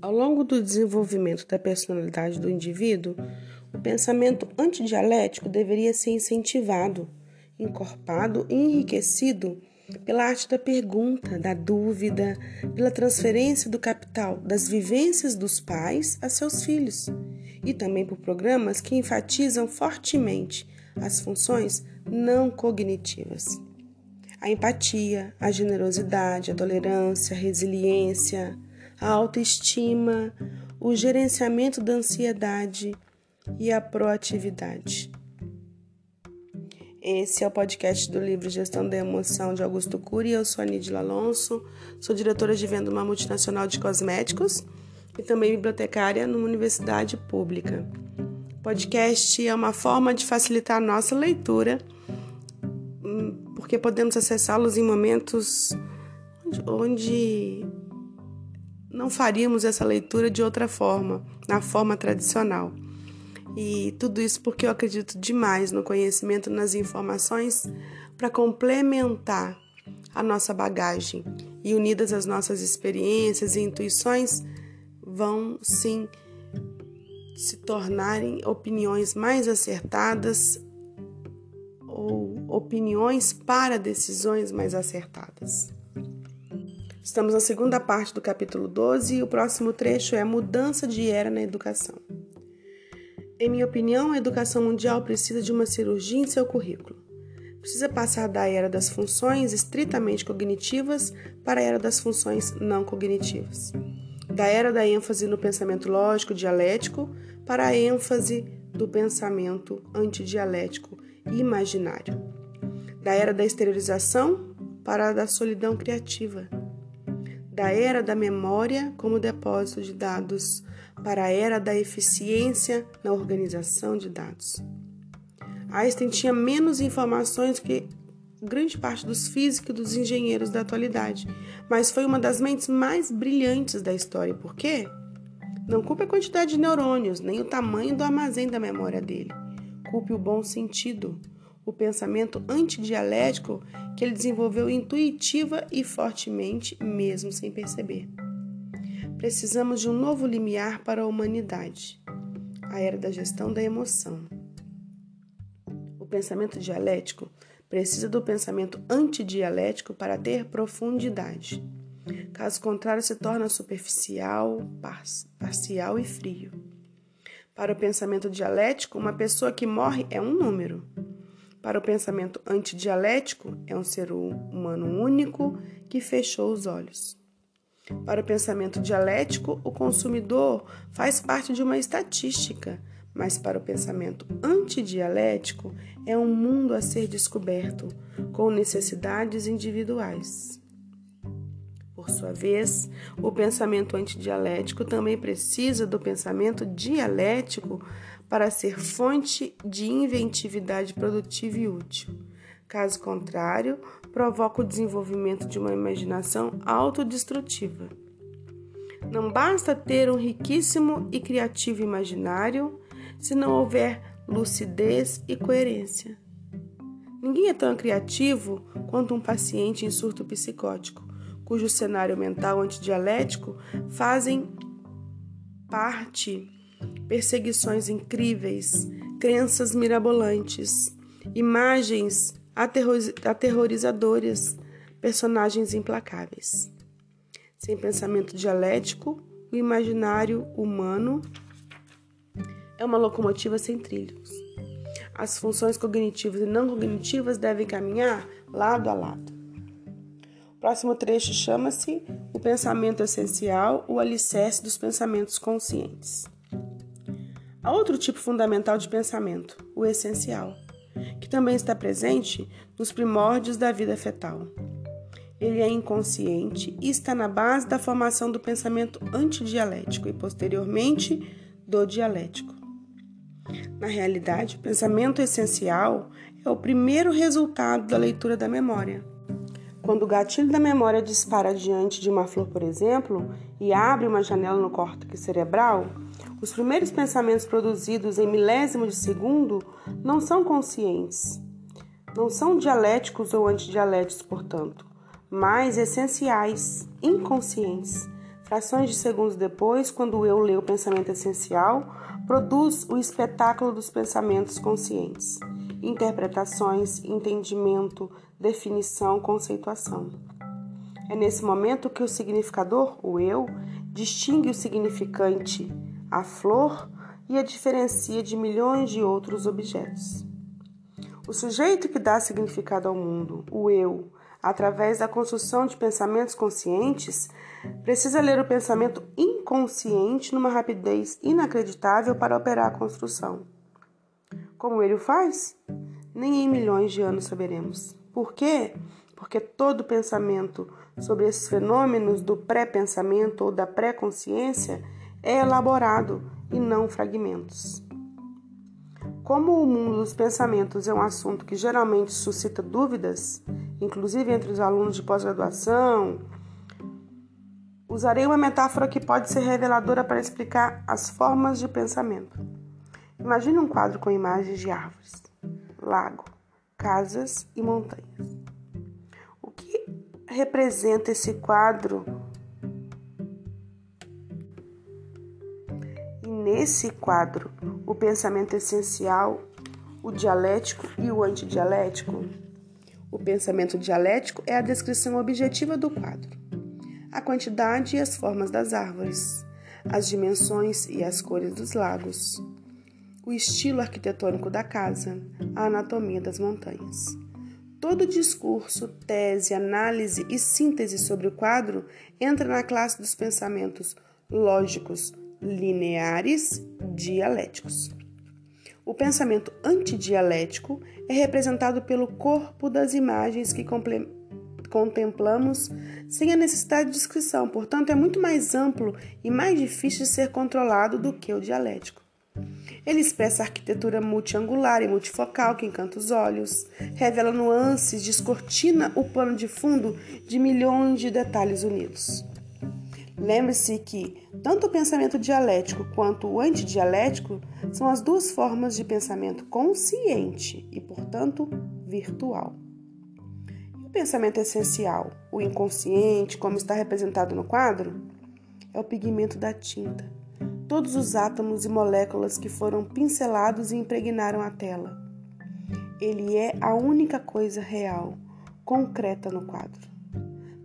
Ao longo do desenvolvimento da personalidade do indivíduo, o pensamento antidialético deveria ser incentivado, encorpado e enriquecido pela arte da pergunta, da dúvida, pela transferência do capital das vivências dos pais a seus filhos, e também por programas que enfatizam fortemente as funções não cognitivas. A empatia, a generosidade, a tolerância, a resiliência, a autoestima, o gerenciamento da ansiedade e a proatividade. Esse é o podcast do livro Gestão da Emoção de Augusto Cury. Eu sou a Nidila Alonso, sou diretora de venda de uma multinacional de cosméticos e também bibliotecária numa universidade pública. Podcast é uma forma de facilitar a nossa leitura, hum, porque podemos acessá-los em momentos onde não faríamos essa leitura de outra forma, na forma tradicional. E tudo isso porque eu acredito demais no conhecimento, nas informações para complementar a nossa bagagem e unidas às nossas experiências e intuições vão sim se tornarem opiniões mais acertadas ou opiniões para decisões mais acertadas. Estamos na segunda parte do capítulo 12 e o próximo trecho é Mudança de Era na Educação. Em minha opinião, a educação mundial precisa de uma cirurgia em seu currículo. Precisa passar da era das funções estritamente cognitivas para a era das funções não cognitivas. Da era da ênfase no pensamento lógico dialético para a ênfase do pensamento antidialético imaginário. Da era da exteriorização para a da solidão criativa. Da era da memória como depósito de dados para a era da eficiência na organização de dados. Einstein tinha menos informações que grande parte dos físicos e dos engenheiros da atualidade, mas foi uma das mentes mais brilhantes da história. Por quê? Não culpe a quantidade de neurônios, nem o tamanho do armazém da memória dele. Culpe o bom sentido, o pensamento antidialético que ele desenvolveu intuitiva e fortemente, mesmo sem perceber. Precisamos de um novo limiar para a humanidade, a era da gestão da emoção. O pensamento dialético precisa do pensamento antidialético para ter profundidade. Caso contrário, se torna superficial, parcial e frio. Para o pensamento dialético, uma pessoa que morre é um número. Para o pensamento antidialético, é um ser humano único que fechou os olhos. Para o pensamento dialético, o consumidor faz parte de uma estatística, mas para o pensamento antidialético, é um mundo a ser descoberto, com necessidades individuais. Por sua vez, o pensamento antidialético também precisa do pensamento dialético para ser fonte de inventividade produtiva e útil. Caso contrário, provoca o desenvolvimento de uma imaginação autodestrutiva. Não basta ter um riquíssimo e criativo imaginário se não houver lucidez e coerência. Ninguém é tão criativo quanto um paciente em surto psicótico, cujo cenário mental antidialético fazem parte perseguições incríveis, crenças mirabolantes, imagens aterrorizadoras, personagens implacáveis. Sem pensamento dialético, o imaginário humano é uma locomotiva sem trilhos. As funções cognitivas e não cognitivas devem caminhar lado a lado. O próximo trecho chama-se O Pensamento Essencial, o alicerce dos pensamentos conscientes. Outro tipo fundamental de pensamento, o essencial que também está presente nos primórdios da vida fetal. Ele é inconsciente e está na base da formação do pensamento antidialético e, posteriormente, do dialético. Na realidade, o pensamento essencial é o primeiro resultado da leitura da memória. Quando o gatilho da memória dispara diante de uma flor, por exemplo, e abre uma janela no córtex cerebral, os primeiros pensamentos produzidos em milésimo de segundo não são conscientes, não são dialéticos ou antidialéticos, portanto, mas essenciais, inconscientes, Frações de segundos depois, quando eu lê o pensamento essencial, produz o espetáculo dos pensamentos conscientes, interpretações, entendimento, definição, conceituação. É nesse momento que o significador, o eu, distingue o significante, a flor, e a diferencia de milhões de outros objetos. O sujeito que dá significado ao mundo, o eu, através da construção de pensamentos conscientes, precisa ler o pensamento inconsciente numa rapidez inacreditável para operar a construção. Como ele o faz? Nem em milhões de anos saberemos. Por quê? Porque todo pensamento sobre esses fenômenos do pré-pensamento ou da pré-consciência é elaborado e não fragmentos. Como o mundo dos pensamentos é um assunto que geralmente suscita dúvidas, inclusive entre os alunos de pós-graduação, usarei uma metáfora que pode ser reveladora para explicar as formas de pensamento. Imagine um quadro com imagens de árvores, lago, casas e montanhas. O que representa esse quadro nesse quadro o pensamento essencial, o dialético e o antidialético? O pensamento dialético é a descrição objetiva do quadro, a quantidade e as formas das árvores, as dimensões e as cores dos lagos, o estilo arquitetônico da casa, a anatomia das montanhas. Todo discurso, tese, análise e síntese sobre o quadro entra na classe dos pensamentos lógicos, lineares dialéticos. O pensamento antidialético é representado pelo corpo das imagens que contemplamos sem a necessidade de descrição, portanto, é muito mais amplo e mais difícil de ser controlado do que o dialético. Ele expressa arquitetura multiangular e multifocal que encanta os olhos, revela nuances, descortina o pano de fundo de milhões de detalhes unidos. Lembre-se que tanto o pensamento dialético quanto o antidialético são as duas formas de pensamento consciente e, portanto, virtual. E o pensamento essencial, o inconsciente, como está representado no quadro, é o pigmento da tinta. Todos os átomos e moléculas que foram pincelados e impregnaram a tela. Ele é a única coisa real, concreta no quadro.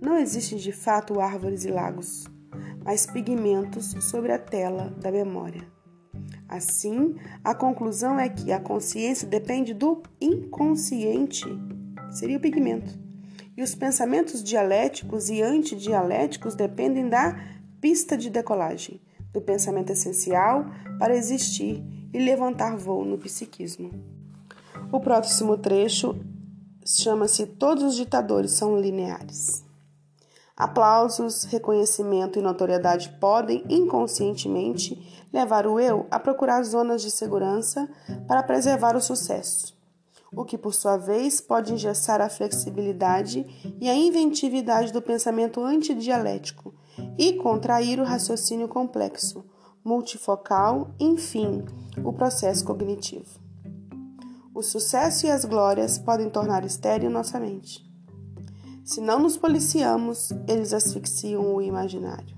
Não existem de fato árvores e lagos mas pigmentos sobre a tela da memória. Assim, a conclusão é que a consciência depende do inconsciente, seria o pigmento. E os pensamentos dialéticos e antidialéticos dependem da pista de decolagem, do pensamento essencial para existir e levantar voo no psiquismo. O próximo trecho chama-se Todos os ditadores são lineares. Aplausos, reconhecimento e notoriedade podem inconscientemente levar o eu a procurar zonas de segurança para preservar o sucesso, o que por sua vez pode engessar a flexibilidade e a inventividade do pensamento antidialético e contrair o raciocínio complexo, multifocal, enfim, o processo cognitivo. O sucesso e as glórias podem tornar estéril nossa mente. Se não nos policiamos, eles asfixiam o imaginário.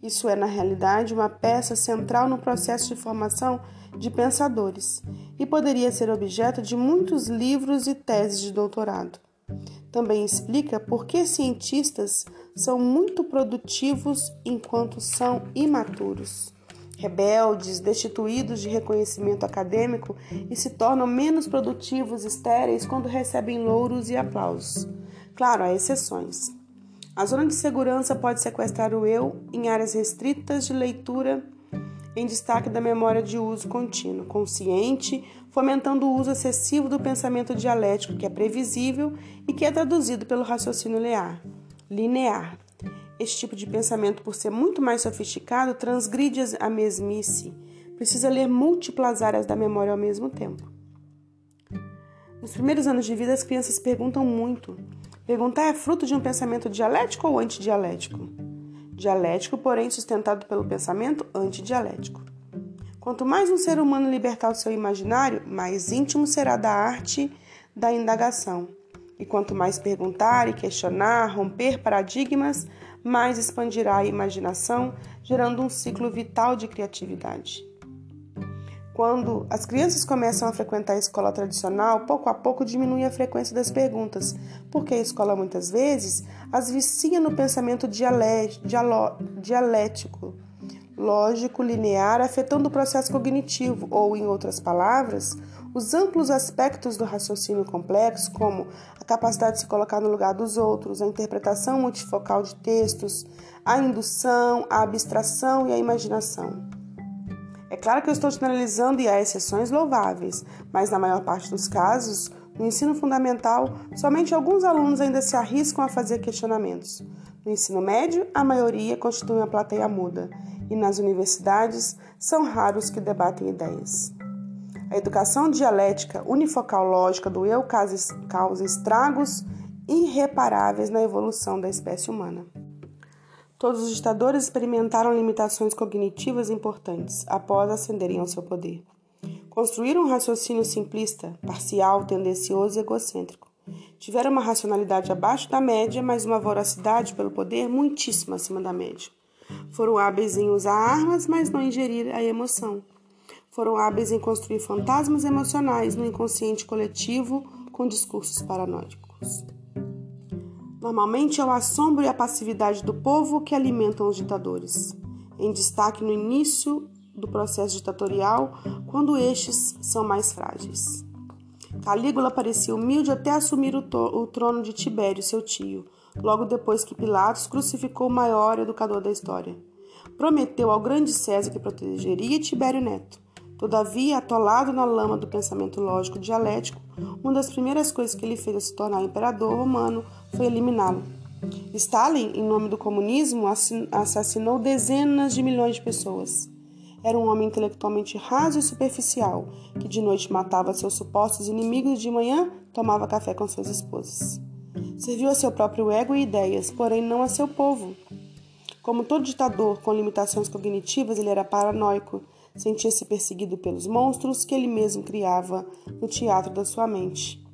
Isso é, na realidade, uma peça central no processo de formação de pensadores e poderia ser objeto de muitos livros e teses de doutorado. Também explica por que cientistas são muito produtivos enquanto são imaturos, rebeldes, destituídos de reconhecimento acadêmico e se tornam menos produtivos, estéreis quando recebem louros e aplausos. Claro, há exceções. A zona de segurança pode sequestrar o eu em áreas restritas de leitura em destaque da memória de uso contínuo, consciente, fomentando o uso excessivo do pensamento dialético, que é previsível e que é traduzido pelo raciocínio linear. linear. Este tipo de pensamento, por ser muito mais sofisticado, transgride a mesmice. Precisa ler múltiplas áreas da memória ao mesmo tempo. Nos primeiros anos de vida, as crianças perguntam muito Perguntar é fruto de um pensamento dialético ou antidialético? Dialético, porém sustentado pelo pensamento antidialético. Quanto mais um ser humano libertar o seu imaginário, mais íntimo será da arte da indagação. E quanto mais perguntar e questionar, romper paradigmas, mais expandirá a imaginação, gerando um ciclo vital de criatividade. Quando as crianças começam a frequentar a escola tradicional, pouco a pouco diminui a frequência das perguntas, porque a escola muitas vezes as vicia no pensamento dialético, lógico, linear, afetando o processo cognitivo, ou, em outras palavras, os amplos aspectos do raciocínio complexo, como a capacidade de se colocar no lugar dos outros, a interpretação multifocal de textos, a indução, a abstração e a imaginação. É claro que eu estou generalizando e há exceções louváveis, mas na maior parte dos casos, no ensino fundamental, somente alguns alunos ainda se arriscam a fazer questionamentos. No ensino médio, a maioria constitui uma plateia muda, e nas universidades, são raros que debatem ideias. A educação dialética unifocal lógica do eu causa estragos irreparáveis na evolução da espécie humana. Todos os ditadores experimentaram limitações cognitivas importantes após ascenderem ao seu poder. Construíram um raciocínio simplista, parcial, tendencioso e egocêntrico. Tiveram uma racionalidade abaixo da média, mas uma voracidade pelo poder muitíssimo acima da média. Foram hábeis em usar armas, mas não ingerir a emoção. Foram hábeis em construir fantasmas emocionais no inconsciente coletivo com discursos paranoicos. Normalmente é o assombro e a passividade do povo que alimentam os ditadores, em destaque no início do processo ditatorial, quando estes são mais frágeis. Calígula parecia humilde até assumir o, o trono de Tibério, seu tio, logo depois que Pilatos crucificou o maior educador da história. Prometeu ao grande César que protegeria Tibério Neto. Todavia, atolado na lama do pensamento lógico dialético, uma das primeiras coisas que ele fez a se tornar imperador romano foi eliminá-lo. Stalin, em nome do comunismo, assassinou dezenas de milhões de pessoas. Era um homem intelectualmente raso e superficial, que de noite matava seus supostos inimigos e de manhã tomava café com suas esposas. Serviu a seu próprio ego e ideias, porém não a seu povo. Como todo ditador com limitações cognitivas, ele era paranoico, sentia-se perseguido pelos monstros que ele mesmo criava no teatro da sua mente.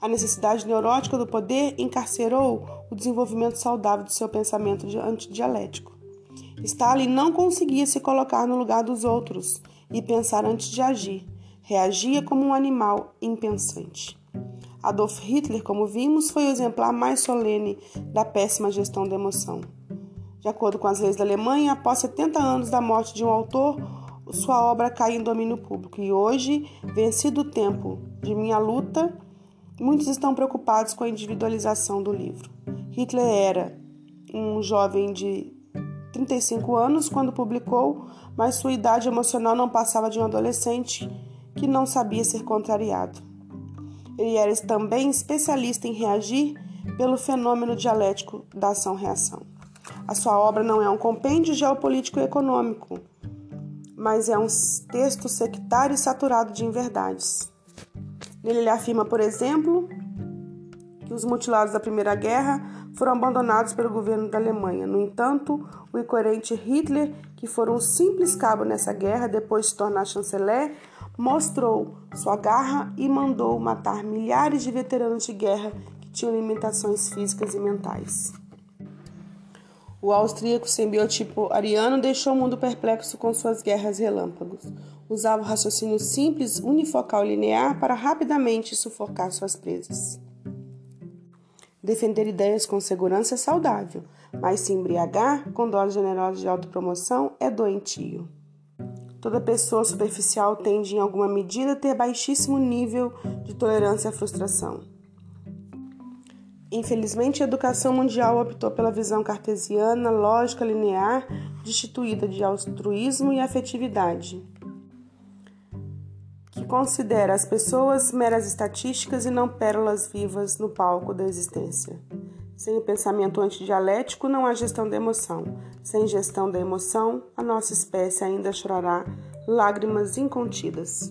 A necessidade neurótica do poder encarcerou o desenvolvimento saudável do seu pensamento antidialético. Stalin não conseguia se colocar no lugar dos outros e pensar antes de agir. Reagia como um animal impensante. Adolf Hitler, como vimos, foi o exemplar mais solene da péssima gestão da emoção. De acordo com as leis da Alemanha, após 70 anos da morte de um autor, sua obra cai em domínio público. E hoje, vencido o tempo de minha luta, muitos estão preocupados com a individualização do livro. Hitler era um jovem de 35 anos quando publicou, mas sua idade emocional não passava de um adolescente que não sabia ser contrariado. Ele era também especialista em reagir pelo fenômeno dialético da ação-reação. A sua obra não é um compêndio geopolítico e econômico, mas é um texto sectário e saturado de inverdades. Nele ele afirma, por exemplo, que os mutilados da Primeira Guerra foram abandonados pelo governo da Alemanha. No entanto, o incoerente Hitler, que foi um simples cabo nessa guerra depois de se tornar chanceler, mostrou sua garra e mandou matar milhares de veteranos de guerra que tinham limitações físicas e mentais. O austríaco sem biotipo ariano deixou o mundo perplexo com suas guerras relâmpagos. Usava o raciocínio simples, unifocal e linear para rapidamente sufocar suas presas. Defender ideias com segurança é saudável, mas se embriagar com dose generosa de autopromoção é doentio. Toda pessoa superficial tende, em alguma medida, a ter baixíssimo nível de tolerância à frustração. Infelizmente, a educação mundial optou pela visão cartesiana, lógica, linear, destituída de altruísmo e afetividade que considera as pessoas meras estatísticas e não pérolas vivas no palco da existência. Sem o pensamento antidialético não há gestão da emoção. Sem gestão da emoção, a nossa espécie ainda chorará lágrimas incontidas.